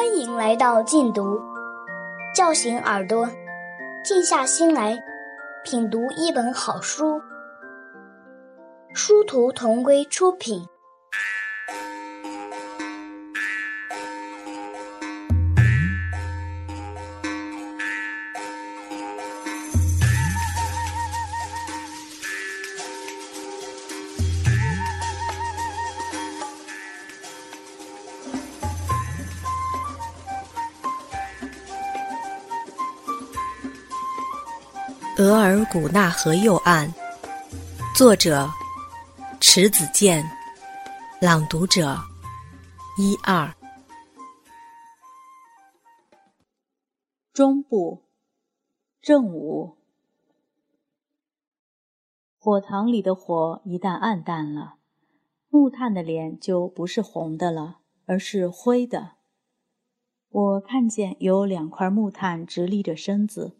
欢迎来到禁读，叫醒耳朵，静下心来品读一本好书。殊途同归出品。额尔古纳河右岸，作者迟子建，朗读者一二。中部正午，火塘里的火一旦暗淡了，木炭的脸就不是红的了，而是灰的。我看见有两块木炭直立着身子。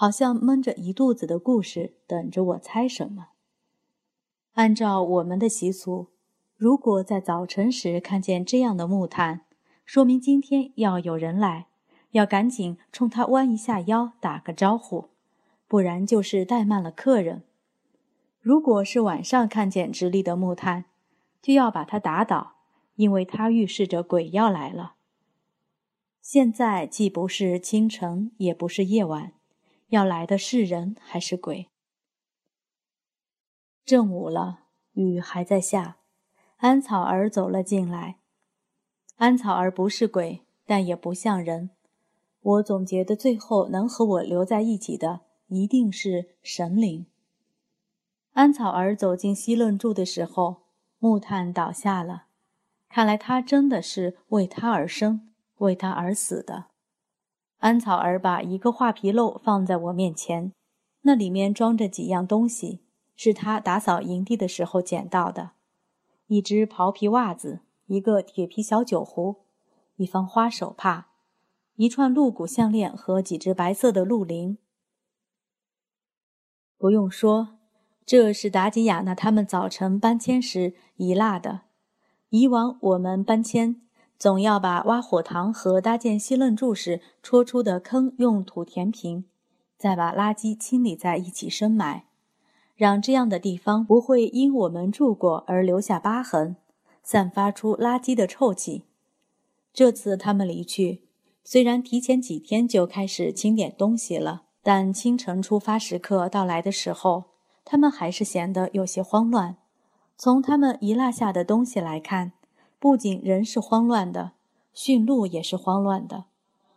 好像闷着一肚子的故事等着我猜什么。按照我们的习俗，如果在早晨时看见这样的木炭，说明今天要有人来，要赶紧冲他弯一下腰打个招呼，不然就是怠慢了客人。如果是晚上看见直立的木炭，就要把它打倒，因为它预示着鬼要来了。现在既不是清晨，也不是夜晚。要来的是人还是鬼？正午了，雨还在下。安草儿走了进来。安草儿不是鬼，但也不像人。我总结的最后能和我留在一起的，一定是神灵。安草儿走进西论柱的时候，木炭倒下了。看来他真的是为他而生，为他而死的。安草儿把一个画皮篓放在我面前，那里面装着几样东西，是他打扫营地的时候捡到的：一只袍皮袜子，一个铁皮小酒壶，一方花手帕，一串鹿骨项链和几只白色的鹿铃。不用说，这是达吉亚娜他们早晨搬迁时遗落的。以往我们搬迁。总要把挖火塘和搭建西楞柱时戳出的坑用土填平，再把垃圾清理在一起深埋，让这样的地方不会因我们住过而留下疤痕，散发出垃圾的臭气。这次他们离去，虽然提前几天就开始清点东西了，但清晨出发时刻到来的时候，他们还是显得有些慌乱。从他们遗落下的东西来看。不仅人是慌乱的，驯鹿也是慌乱的。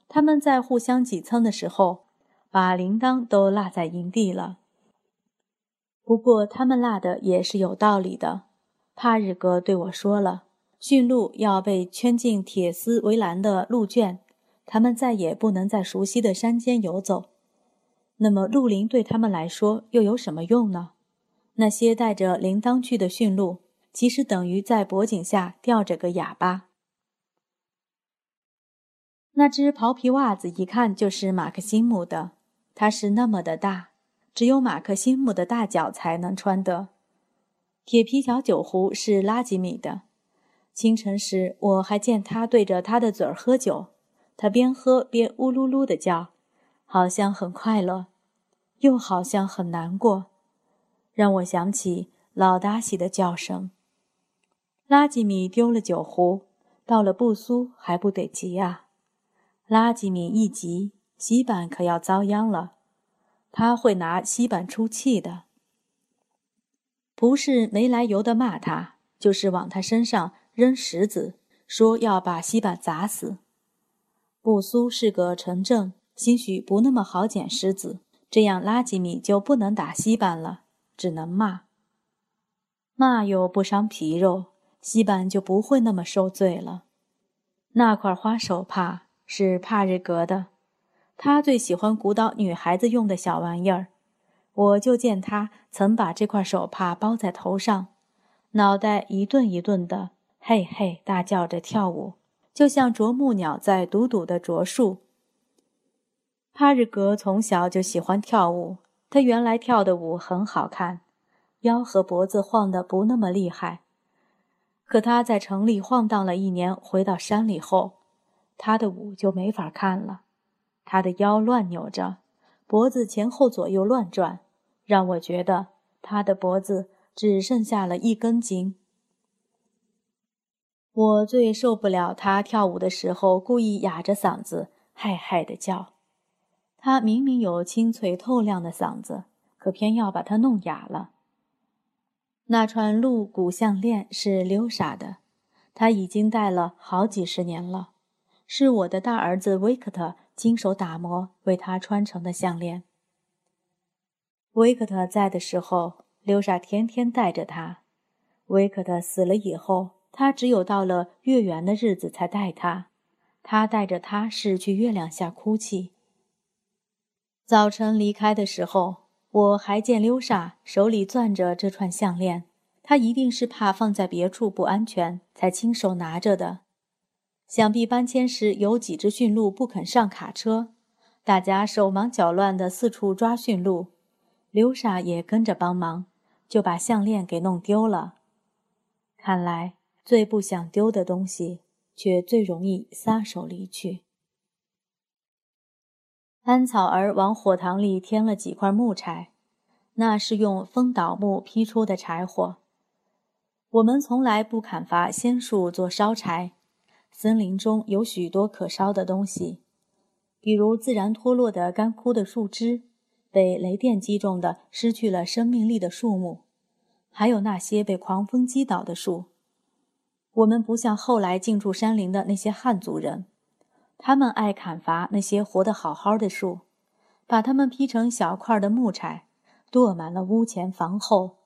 他们在互相挤蹭的时候，把铃铛都落在营地了。不过他们落的也是有道理的。帕日格对我说了，驯鹿要被圈进铁丝围栏的鹿圈，他们再也不能在熟悉的山间游走。那么鹿铃对他们来说又有什么用呢？那些带着铃铛去的驯鹿。其实等于在脖颈下吊着个哑巴。那只袍皮袜子一看就是马克西姆的，它是那么的大，只有马克西姆的大脚才能穿的。铁皮小酒壶是拉吉米的。清晨时我还见他对着他的嘴儿喝酒，他边喝边呜噜噜的叫，好像很快乐，又好像很难过，让我想起老达西的叫声。拉吉米丢了酒壶，到了布苏还不得急啊！拉吉米一急，洗板可要遭殃了。他会拿洗板出气的，不是没来由的骂他，就是往他身上扔石子，说要把洗板砸死。布苏是个城镇，兴许不那么好捡石子，这样拉吉米就不能打洗板了，只能骂。骂又不伤皮肉。西板就不会那么受罪了。那块花手帕是帕日格的，他最喜欢鼓捣女孩子用的小玩意儿。我就见他曾把这块手帕包在头上，脑袋一顿一顿的，嘿嘿大叫着跳舞，就像啄木鸟在笃笃的啄树。帕日格从小就喜欢跳舞，他原来跳的舞很好看，腰和脖子晃得不那么厉害。可他在城里晃荡了一年，回到山里后，他的舞就没法看了。他的腰乱扭着，脖子前后左右乱转，让我觉得他的脖子只剩下了一根筋。我最受不了他跳舞的时候故意哑着嗓子“嗨嗨”的叫。他明明有清脆透亮的嗓子，可偏要把它弄哑了。那串鹿骨项链是溜莎的，他已经戴了好几十年了，是我的大儿子维克特亲手打磨为他穿成的项链。维克特在的时候，溜莎天天带着他；维克特死了以后，他只有到了月圆的日子才带他。他带着他是去月亮下哭泣。早晨离开的时候。我还见溜莎手里攥着这串项链，她一定是怕放在别处不安全，才亲手拿着的。想必搬迁时有几只驯鹿不肯上卡车，大家手忙脚乱地四处抓驯鹿，溜莎也跟着帮忙，就把项链给弄丢了。看来最不想丢的东西，却最容易撒手离去。安草儿往火塘里添了几块木柴，那是用风倒木劈出的柴火。我们从来不砍伐仙树做烧柴，森林中有许多可烧的东西，比如自然脱落的干枯的树枝，被雷电击中的失去了生命力的树木，还有那些被狂风击倒的树。我们不像后来进驻山林的那些汉族人。他们爱砍伐那些活得好好的树，把它们劈成小块的木柴，垛满了屋前房后，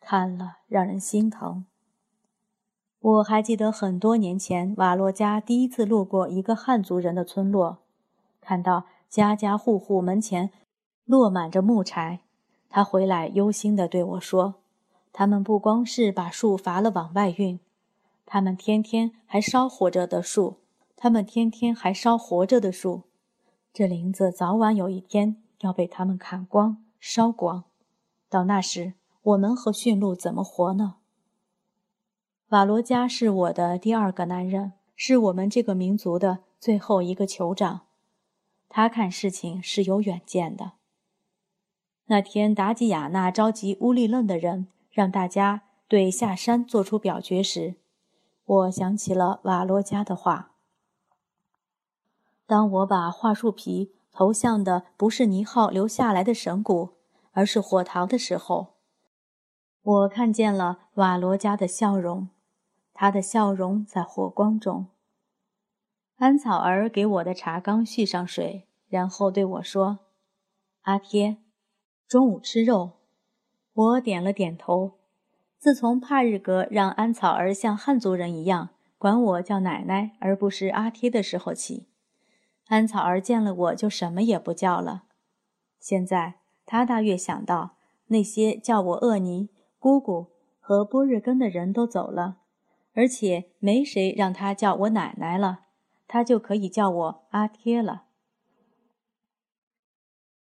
看了让人心疼。我还记得很多年前，瓦洛加第一次路过一个汉族人的村落，看到家家户户门前落满着木柴，他回来忧心地对我说：“他们不光是把树伐了往外运，他们天天还烧活着的树。”他们天天还烧活着的树，这林子早晚有一天要被他们砍光、烧光。到那时，我们和驯鹿怎么活呢？瓦罗加是我的第二个男人，是我们这个民族的最后一个酋长。他看事情是有远见的。那天，达吉亚那召集乌力楞的人，让大家对下山做出表决时，我想起了瓦罗加的话。当我把桦树皮投向的不是尼浩留下来的神谷，而是火塘的时候，我看见了瓦罗加的笑容，他的笑容在火光中。安草儿给我的茶缸续上水，然后对我说：“阿贴，中午吃肉。”我点了点头。自从帕日格让安草儿像汉族人一样管我叫奶奶而不是阿贴的时候起。安草儿见了我就什么也不叫了。现在他大约想到，那些叫我厄尼姑姑和波日根的人都走了，而且没谁让他叫我奶奶了，他就可以叫我阿贴了。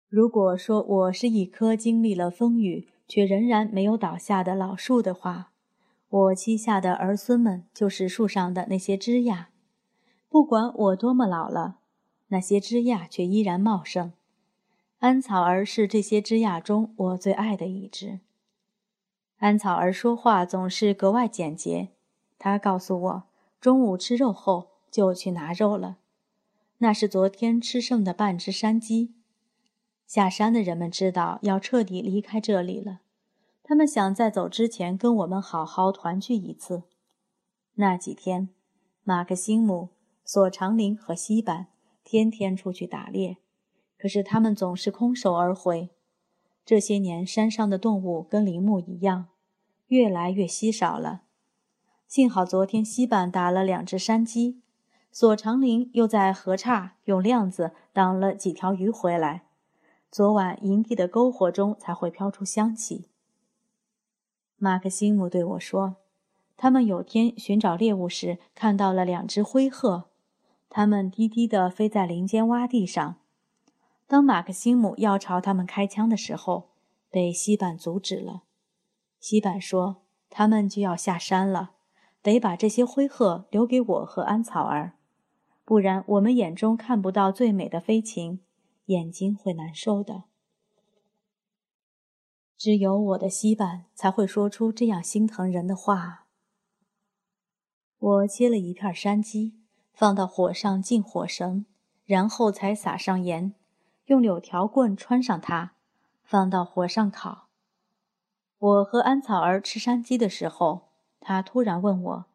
如果说我是一棵经历了风雨却仍然没有倒下的老树的话，我膝下的儿孙们就是树上的那些枝桠，不管我多么老了。那些枝桠却依然茂盛，安草儿是这些枝桠中我最爱的一只。安草儿说话总是格外简洁，他告诉我，中午吃肉后就去拿肉了，那是昨天吃剩的半只山鸡。下山的人们知道要彻底离开这里了，他们想在走之前跟我们好好团聚一次。那几天，马克西姆、索长林和西板。天天出去打猎，可是他们总是空手而回。这些年，山上的动物跟林木一样，越来越稀少了。幸好昨天西板打了两只山鸡，索长林又在河岔用亮子挡了几条鱼回来。昨晚营地的篝火中才会飘出香气。马克西姆对我说，他们有天寻找猎物时看到了两只灰鹤。它们低低地飞在林间洼地上。当马克西姆要朝他们开枪的时候，被西板阻止了。西板说：“他们就要下山了，得把这些灰鹤留给我和安草儿。不然我们眼中看不到最美的飞禽，眼睛会难受的。只有我的西板才会说出这样心疼人的话。我切了一片山鸡，放到火上进火绳，然后才撒上盐，用柳条棍穿上它，放到火上烤。我和安草儿吃山鸡的时候，他突然问我：“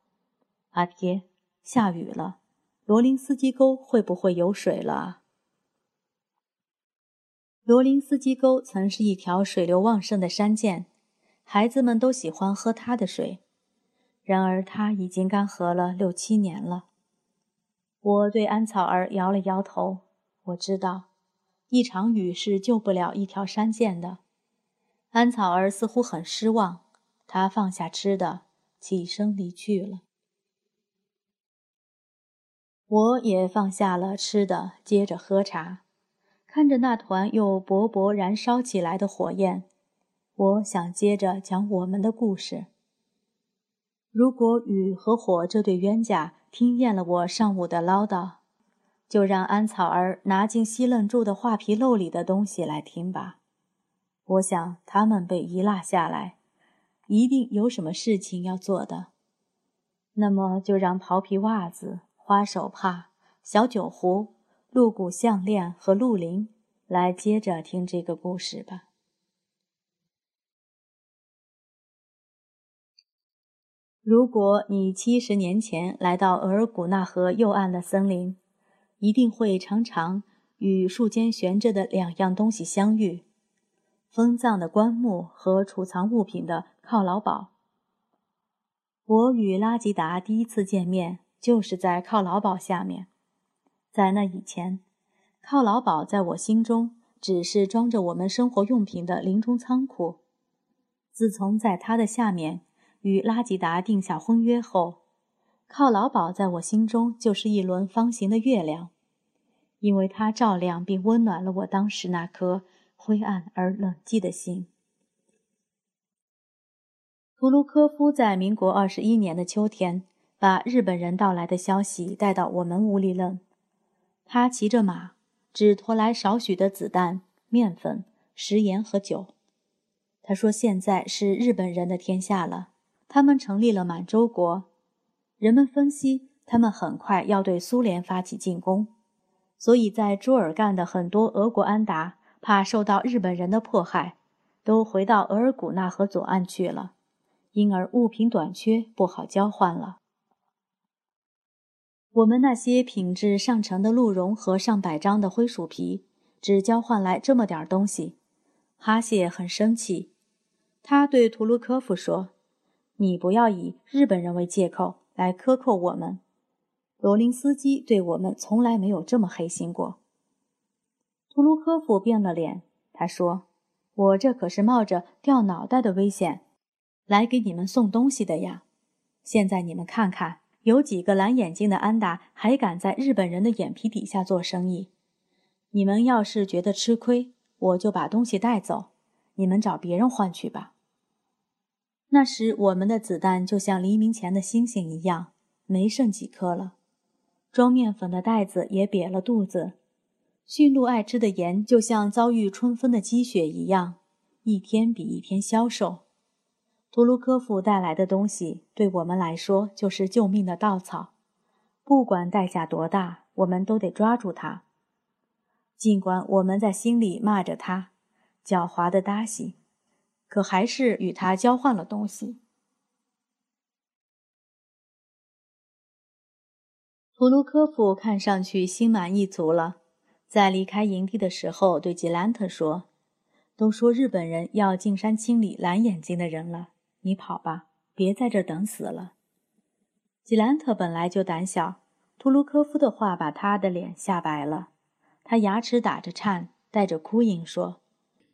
阿爹，下雨了，罗林斯基沟会不会有水了？”罗林斯基沟曾是一条水流旺盛的山涧，孩子们都喜欢喝它的水。然而，它已经干涸了六七年了。我对安草儿摇了摇头。我知道，一场雨是救不了一条山涧的。安草儿似乎很失望，他放下吃的，起身离去了。我也放下了吃的，接着喝茶。看着那团又勃勃燃烧起来的火焰，我想接着讲我们的故事。如果雨和火这对冤家听厌了我上午的唠叨，就让安草儿拿进西楞柱的画皮漏里的东西来听吧。我想他们被遗落下来，一定有什么事情要做的。那么就让袍皮袜子、花手帕、小酒壶。鹿骨项链和鹿铃，来接着听这个故事吧。如果你七十年前来到额尔古纳河右岸的森林，一定会常常与树间悬着的两样东西相遇：封葬的棺木和储藏物品的犒劳堡。我与拉吉达第一次见面，就是在犒劳堡下面。在那以前，犒劳堡在我心中只是装着我们生活用品的林中仓库。自从在他的下面与拉吉达定下婚约后，犒劳堡在我心中就是一轮方形的月亮，因为它照亮并温暖了我当时那颗灰暗而冷寂的心。图卢科夫在民国二十一年的秋天，把日本人到来的消息带到我们屋里了。他骑着马，只驮来少许的子弹、面粉、食盐和酒。他说：“现在是日本人的天下了，他们成立了满洲国。人们分析，他们很快要对苏联发起进攻，所以在朱尔干的很多俄国安达怕受到日本人的迫害，都回到额尔古纳河左岸去了，因而物品短缺，不好交换了。”我们那些品质上乘的鹿茸和上百张的灰鼠皮，只交换来这么点东西。哈谢很生气，他对图卢科夫说：“你不要以日本人为借口来克扣我们。罗林斯基对我们从来没有这么黑心过。”图卢科夫变了脸，他说：“我这可是冒着掉脑袋的危险，来给你们送东西的呀。现在你们看看。”有几个蓝眼睛的安达还敢在日本人的眼皮底下做生意？你们要是觉得吃亏，我就把东西带走，你们找别人换去吧。那时我们的子弹就像黎明前的星星一样，没剩几颗了。装面粉的袋子也瘪了肚子。驯鹿爱吃的盐就像遭遇春风的积雪一样，一天比一天消瘦。图卢科夫带来的东西对我们来说就是救命的稻草，不管代价多大，我们都得抓住它。尽管我们在心里骂着他，狡猾的达西，可还是与他交换了东西。图卢科夫看上去心满意足了，在离开营地的时候，对吉兰特说：“都说日本人要进山清理蓝眼睛的人了。”你跑吧，别在这等死了。吉兰特本来就胆小，图卢科夫的话把他的脸吓白了。他牙齿打着颤，带着哭音说：“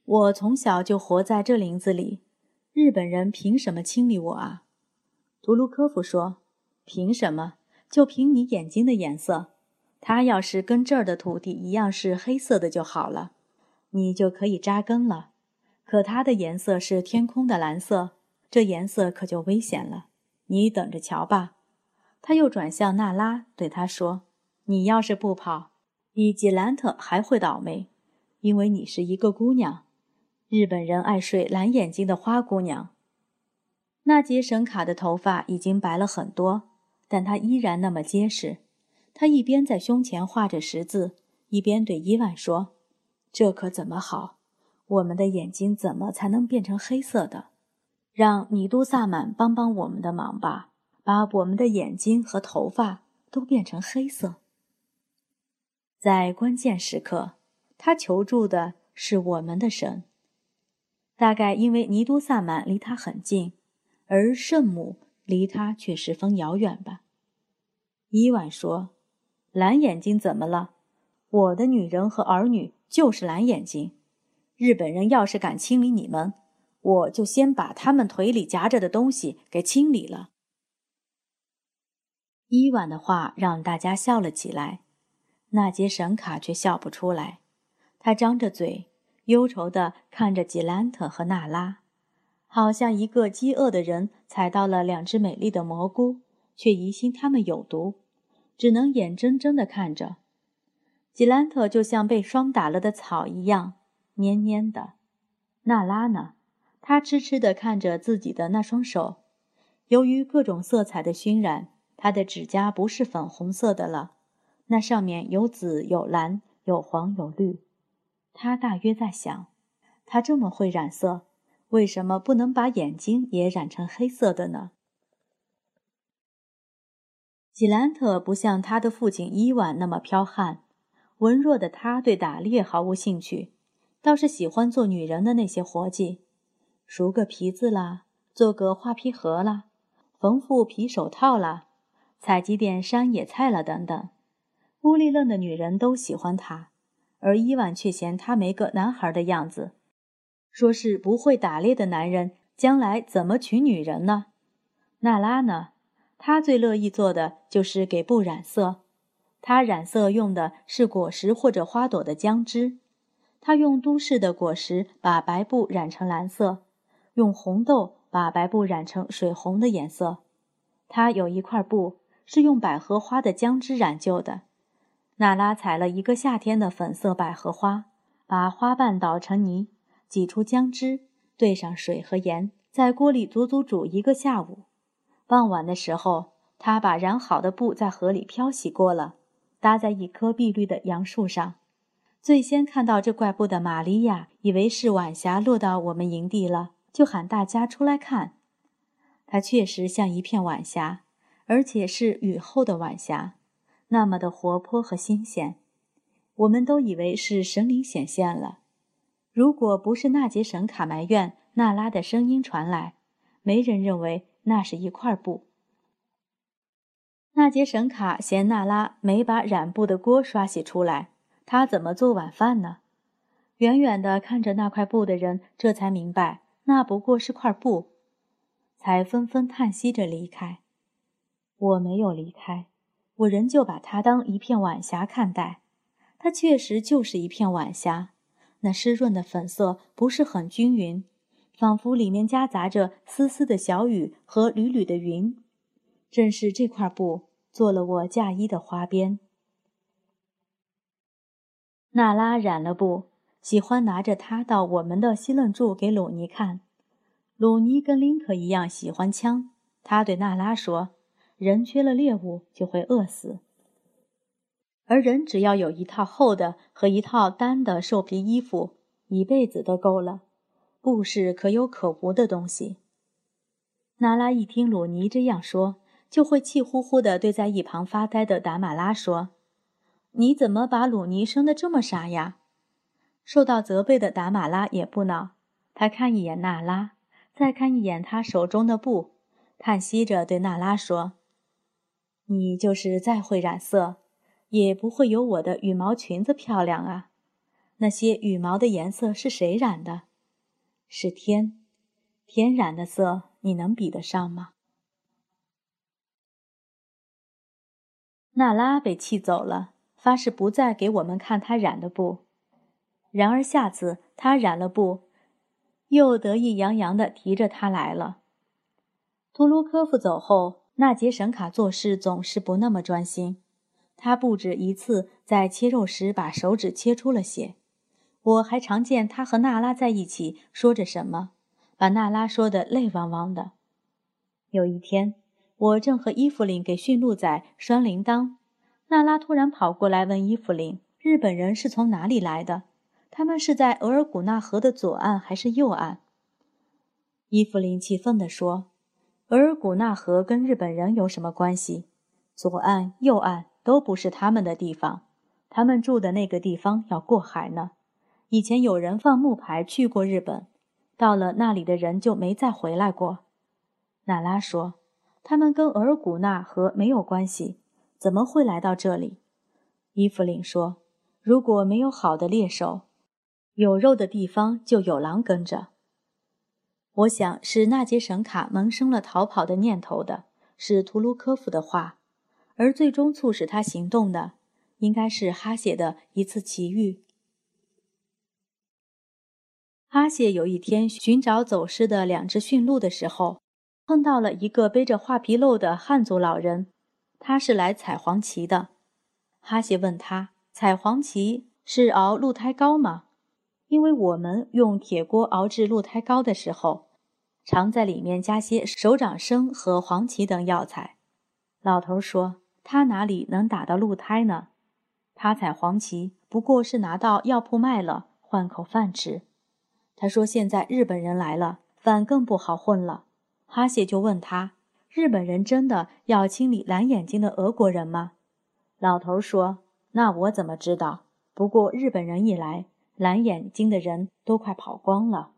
我从小就活在这林子里，日本人凭什么清理我啊？”图卢科夫说：“凭什么？就凭你眼睛的颜色。它要是跟这儿的土地一样是黑色的就好了，你就可以扎根了。可它的颜色是天空的蓝色。”这颜色可就危险了，你等着瞧吧。他又转向娜拉，对他说：“你要是不跑，比吉兰特还会倒霉，因为你是一个姑娘。日本人爱睡蓝眼睛的花姑娘。纳杰神卡的头发已经白了很多，但她依然那么结实。她一边在胸前画着十字，一边对伊万说：“这可怎么好？我们的眼睛怎么才能变成黑色的？让尼都萨满帮帮我们的忙吧，把我们的眼睛和头发都变成黑色。”在关键时刻，他求助的是我们的神。大概因为尼都萨满离他很近，而圣母离他却十分遥远吧。伊万说：“蓝眼睛怎么了？我的女人和儿女就是蓝眼睛。日本人要是敢清理你们，我就先把他们腿里夹着的东西给清理了。”伊万的话让大家笑了起来。纳杰神卡却笑不出来，他张着嘴，忧愁地看着吉兰特和娜拉，好像一个饥饿的人采到了两只美丽的蘑菇，却疑心它们有毒，只能眼睁睁地看着。吉兰特就像被霜打了的草一样蔫蔫的，娜拉呢？她痴痴地看着自己的那双手，由于各种色彩的熏染，她的指甲不是粉红色的了。那上面有紫有蓝有黄有绿，他大约在想：他这么会染色，为什么不能把眼睛也染成黑色的呢？吉兰特不像他的父亲伊万那么剽悍，文弱的他对打猎毫无兴趣，倒是喜欢做女人的那些活计，熟个皮子啦，做个花皮盒啦，缝副皮手套啦，采集点山野菜啦等等。乌里愣的女人都喜欢他，而伊万却嫌他没个男孩的样子，说是不会打猎的男人，将来怎么娶女人呢？娜拉呢？她最乐意做的就是给布染色，她染色用的是果实或者花朵的浆汁，她用都市的果实把白布染成蓝色，用红豆把白布染成水红的颜色。她有一块布是用百合花的浆汁染就的。娜拉采了一个夏天的粉色百合花，把花瓣捣成泥，挤出浆汁，兑上水和盐，在锅里足足煮一个下午。傍晚的时候，她把染好的布在河里漂洗过了，搭在一棵碧绿的杨树上。最先看到这块布的玛利亚，以为是晚霞落到我们营地了，就喊大家出来看。它确实像一片晚霞，而且是雨后的晚霞。那么的活泼和新鲜，我们都以为是神灵显现了。如果不是纳杰神卡埋怨娜拉的声音传来，没人认为那是一块布。纳杰神卡嫌娜拉没把染布的锅刷洗出来，他怎么做晚饭呢？远远的看着那块布的人，这才明白那不过是块布，才纷纷叹息着离开。我没有离开。我仍旧把它当一片晚霞看待，它确实就是一片晚霞。那湿润的粉色不是很均匀，仿佛里面夹杂着丝丝的小雨和缕缕的云。正是这块布做了我嫁衣的花边。娜拉染了布，喜欢拿着它到我们的西楞柱给鲁尼看。鲁尼跟林可一样喜欢枪，他对娜拉说。人缺了猎物就会饿死，而人只要有一套厚的和一套单的兽皮衣服，一辈子都够了。布是可有可无的东西。娜拉一听鲁尼这样说，就会气呼呼地对在一旁发呆的达马拉说：“你怎么把鲁尼生得这么傻呀？”受到责备的达马拉也不恼，他看一眼娜拉，再看一眼他手中的布，叹息着对娜拉说。你就是再会染色，也不会有我的羽毛裙子漂亮啊！那些羽毛的颜色是谁染的？是天，天染的色，你能比得上吗？娜拉被气走了，发誓不再给我们看她染的布。然而下次她染了布，又得意洋洋地提着它来了。图卢科夫走后。纳杰神卡做事总是不那么专心，他不止一次在切肉时把手指切出了血。我还常见他和娜拉在一起说着什么，把娜拉说得泪汪汪的。有一天，我正和伊芙琳给驯鹿仔拴铃铛，娜拉突然跑过来问伊芙琳：“日本人是从哪里来的？他们是在额尔古纳河的左岸还是右岸？”伊芙琳气愤地说：“额尔古纳河跟日本人有什么关系？左岸、右岸都不是他们的地方，他们住的那个地方要过海呢。以前有人放木牌去过日本，到了那里的人就没再回来过。”娜拉说。他们跟额尔古纳河没有关系，怎么会来到这里？伊芙琳说：“如果没有好的猎手，有肉的地方就有狼跟着。”我想是纳杰什卡萌生了逃跑的念头的，是图卢科夫的话，而最终促使他行动的，应该是哈谢的一次奇遇。哈谢有一天寻找走失的两只驯鹿的时候。碰到了一个背着画皮漏的汉族老人，他是来采黄芪的。哈谢问他：“采黄芪是熬鹿胎膏吗？”因为我们用铁锅熬制鹿胎膏的时候，常在里面加些手掌生和黄芪等药材。老头说：“他哪里能打到鹿胎呢？他采黄芪不过是拿到药铺卖了，换口饭吃。”他说：“现在日本人来了，饭更不好混了。”哈谢就问他：“日本人真的要清理蓝眼睛的俄国人吗？”老头说：“那我怎么知道？不过日本人一来，蓝眼睛的人都快跑光了。”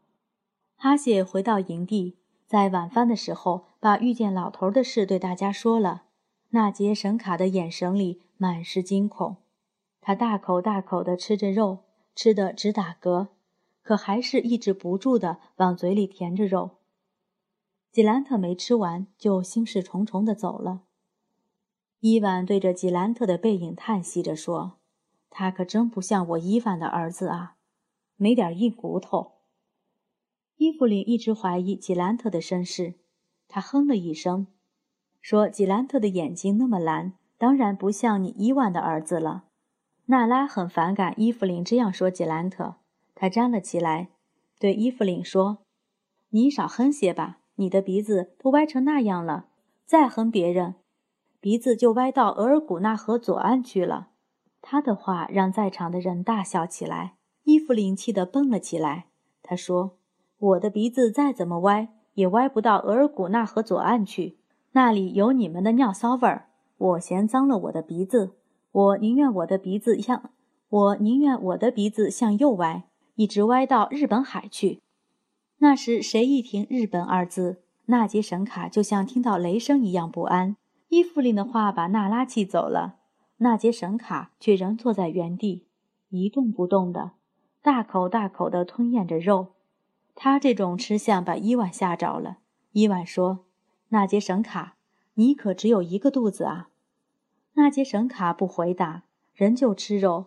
哈谢回到营地，在晚饭的时候把遇见老头的事对大家说了。纳杰神卡的眼神里满是惊恐，他大口大口地吃着肉，吃得直打嗝，可还是抑制不住地往嘴里填着肉。吉兰特没吃完，就心事重重地走了。伊万对着吉兰特的背影叹息着说：“他可真不像我伊万的儿子啊，没点硬骨头。”伊芙琳一直怀疑吉兰特的身世，她哼了一声，说：“吉兰特的眼睛那么蓝，当然不像你伊万的儿子了。”娜拉很反感伊芙琳这样说吉兰特，她站了起来，对伊芙琳说：“你少哼些吧。”你的鼻子都歪成那样了，再哼别人，鼻子就歪到额尔古纳河左岸去了。他的话让在场的人大笑起来。伊芙琳气得蹦了起来。他说：“我的鼻子再怎么歪，也歪不到额尔古纳河左岸去，那里有你们的尿骚味儿。我嫌脏了我的鼻子，我宁愿我的鼻子向……我宁愿我的鼻子向右歪，一直歪到日本海去。”那时谁一听“日本”二字，纳杰神卡就像听到雷声一样不安。伊芙琳的话把娜拉气走了，纳杰神卡却仍坐在原地，一动不动的，大口大口地吞咽着肉。他这种吃相把伊万吓着了。伊万说：“纳杰神卡，你可只有一个肚子啊！”纳杰神卡不回答，仍旧吃肉。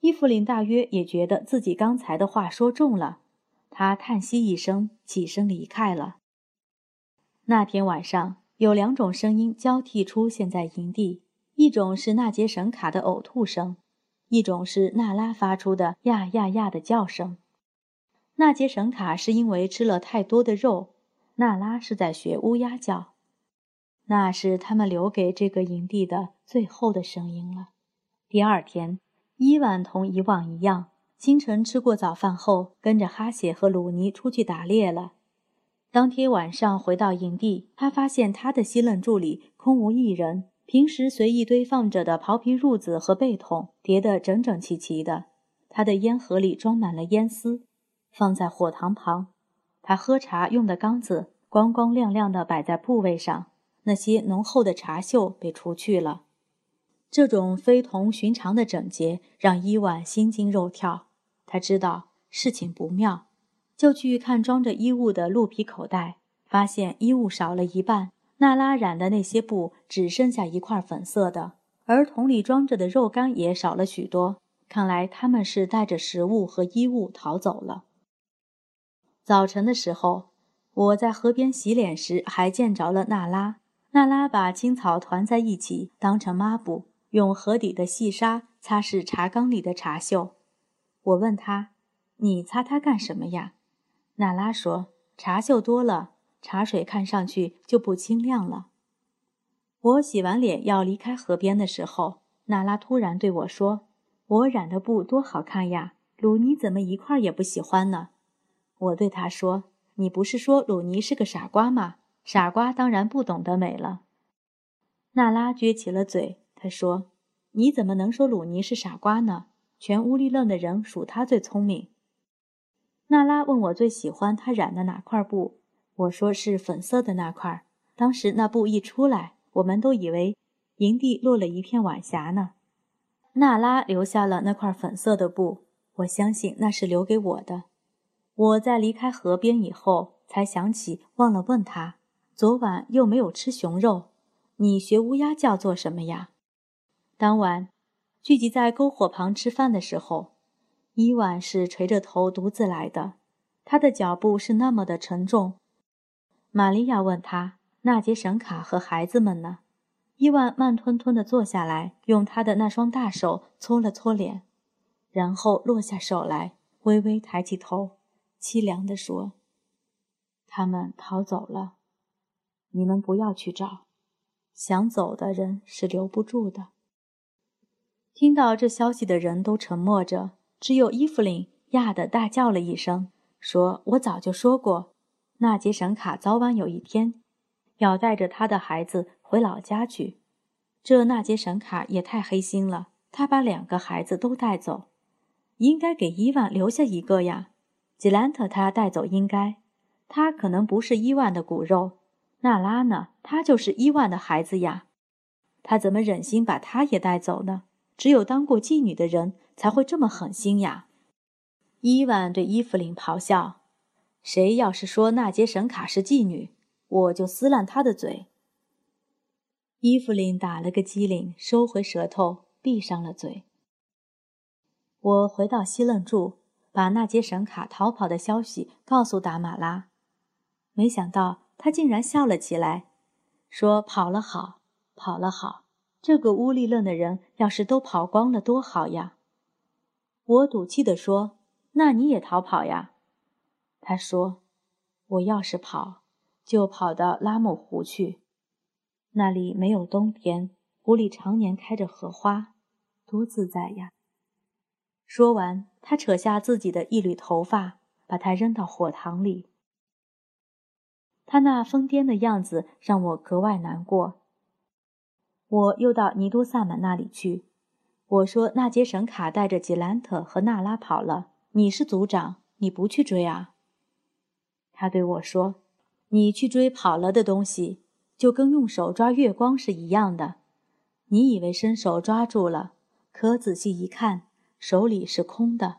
伊芙琳大约也觉得自己刚才的话说重了。他叹息一声，起身离开了。那天晚上，有两种声音交替出现在营地：一种是纳杰神卡的呕吐声，一种是娜拉发出的呀呀呀的叫声。纳杰神卡是因为吃了太多的肉，娜拉是在学乌鸦叫。那是他们留给这个营地的最后的声音了。第二天，伊万同以往一样。清晨吃过早饭后，跟着哈谢和鲁尼出去打猎了。当天晚上回到营地，他发现他的西楞柱里空无一人，平时随意堆放着的刨皮褥子和被桶叠得整整齐齐的。他的烟盒里装满了烟丝，放在火塘旁。他喝茶用的缸子光光亮亮的摆在铺位上，那些浓厚的茶锈被除去了。这种非同寻常的整洁让伊万心惊肉跳。他知道事情不妙，就去看装着衣物的鹿皮口袋，发现衣物少了一半。娜拉染的那些布只剩下一块粉色的，而桶里装着的肉干也少了许多。看来他们是带着食物和衣物逃走了。早晨的时候，我在河边洗脸时还见着了娜拉。娜拉把青草团在一起当成抹布，用河底的细沙擦拭茶缸里的茶锈。我问他：“你擦它干什么呀？”娜拉说：“茶锈多了，茶水看上去就不清亮了。”我洗完脸要离开河边的时候，娜拉突然对我说：“我染的布多好看呀，鲁尼怎么一块也不喜欢呢？”我对他说：“你不是说鲁尼是个傻瓜吗？傻瓜当然不懂得美了。”娜拉撅起了嘴，她说：“你怎么能说鲁尼是傻瓜呢？全乌里楞的人数他最聪明。”娜拉问我最喜欢他染的哪块布，我说是粉色的那块。当时那布一出来。我们都以为营地落了一片晚霞呢。娜拉留下了那块粉色的布，我相信那是留给我的。我在离开河边以后，才想起忘了问他，昨晚又没有吃熊肉，你学乌鸦叫做什么呀？当晚聚集在篝火旁吃饭的时候，伊万是垂着头独自来的，他的脚步是那么的沉重。玛利亚问他。纳杰神卡和孩子们呢？伊万慢吞吞地坐下来，用他的那双大手搓了搓脸，然后落下手来，微微抬起头，凄凉地说：“他们逃走了，你们不要去找，想走的人是留不住的。”听到这消息的人都沉默着，只有伊芙琳讶得大叫了一声，说：“我早就说过，纳杰神卡早晚有一天。”要带着他的孩子回老家去，这纳杰神卡也太黑心了。他把两个孩子都带走，应该给伊万留下一个呀。吉兰特他带走应该，他可能不是伊万的骨肉。娜拉呢？他就是伊万的孩子呀。他怎么忍心把他也带走呢？只有当过妓女的人才会这么狠心呀。伊万对伊芙琳咆哮：“谁要是说纳杰神卡是妓女？”我就撕烂他的嘴。伊芙琳打了个激灵，收回舌头，闭上了嘴。我回到西楞柱，把那节神卡逃跑的消息告诉达马拉，没想到他竟然笑了起来，说：“跑了好，跑了好，这个乌力楞的人要是都跑光了，多好呀！”我赌气地说：“那你也逃跑呀？”他说：“我要是跑。”就跑到拉姆湖去，那里没有冬天，湖里常年开着荷花，多自在呀！说完，他扯下自己的一缕头发，把它扔到火塘里。他那疯癫的样子让我格外难过。我又到尼都萨满那里去，我说：“纳杰神卡带着吉兰特和娜拉跑了，你是族长，你不去追啊？”他对我说。你去追跑了的东西，就跟用手抓月光是一样的。你以为伸手抓住了，可仔细一看，手里是空的。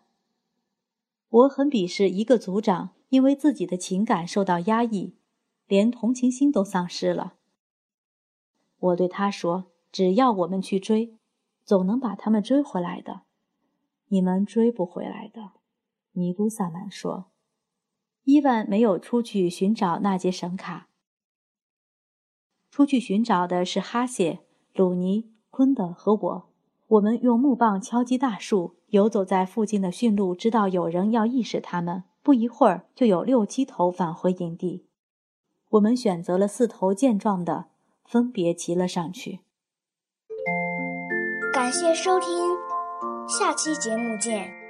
我很鄙视一个族长，因为自己的情感受到压抑，连同情心都丧失了。我对他说：“只要我们去追，总能把他们追回来的。你们追不回来的。”尼都萨满说。伊万没有出去寻找那节神卡。出去寻找的是哈谢、鲁尼、昆德和我。我们用木棒敲击大树，游走在附近的驯鹿知道有人要意识他们，不一会儿就有六七头返回营地。我们选择了四头健壮的，分别骑了上去。感谢收听，下期节目见。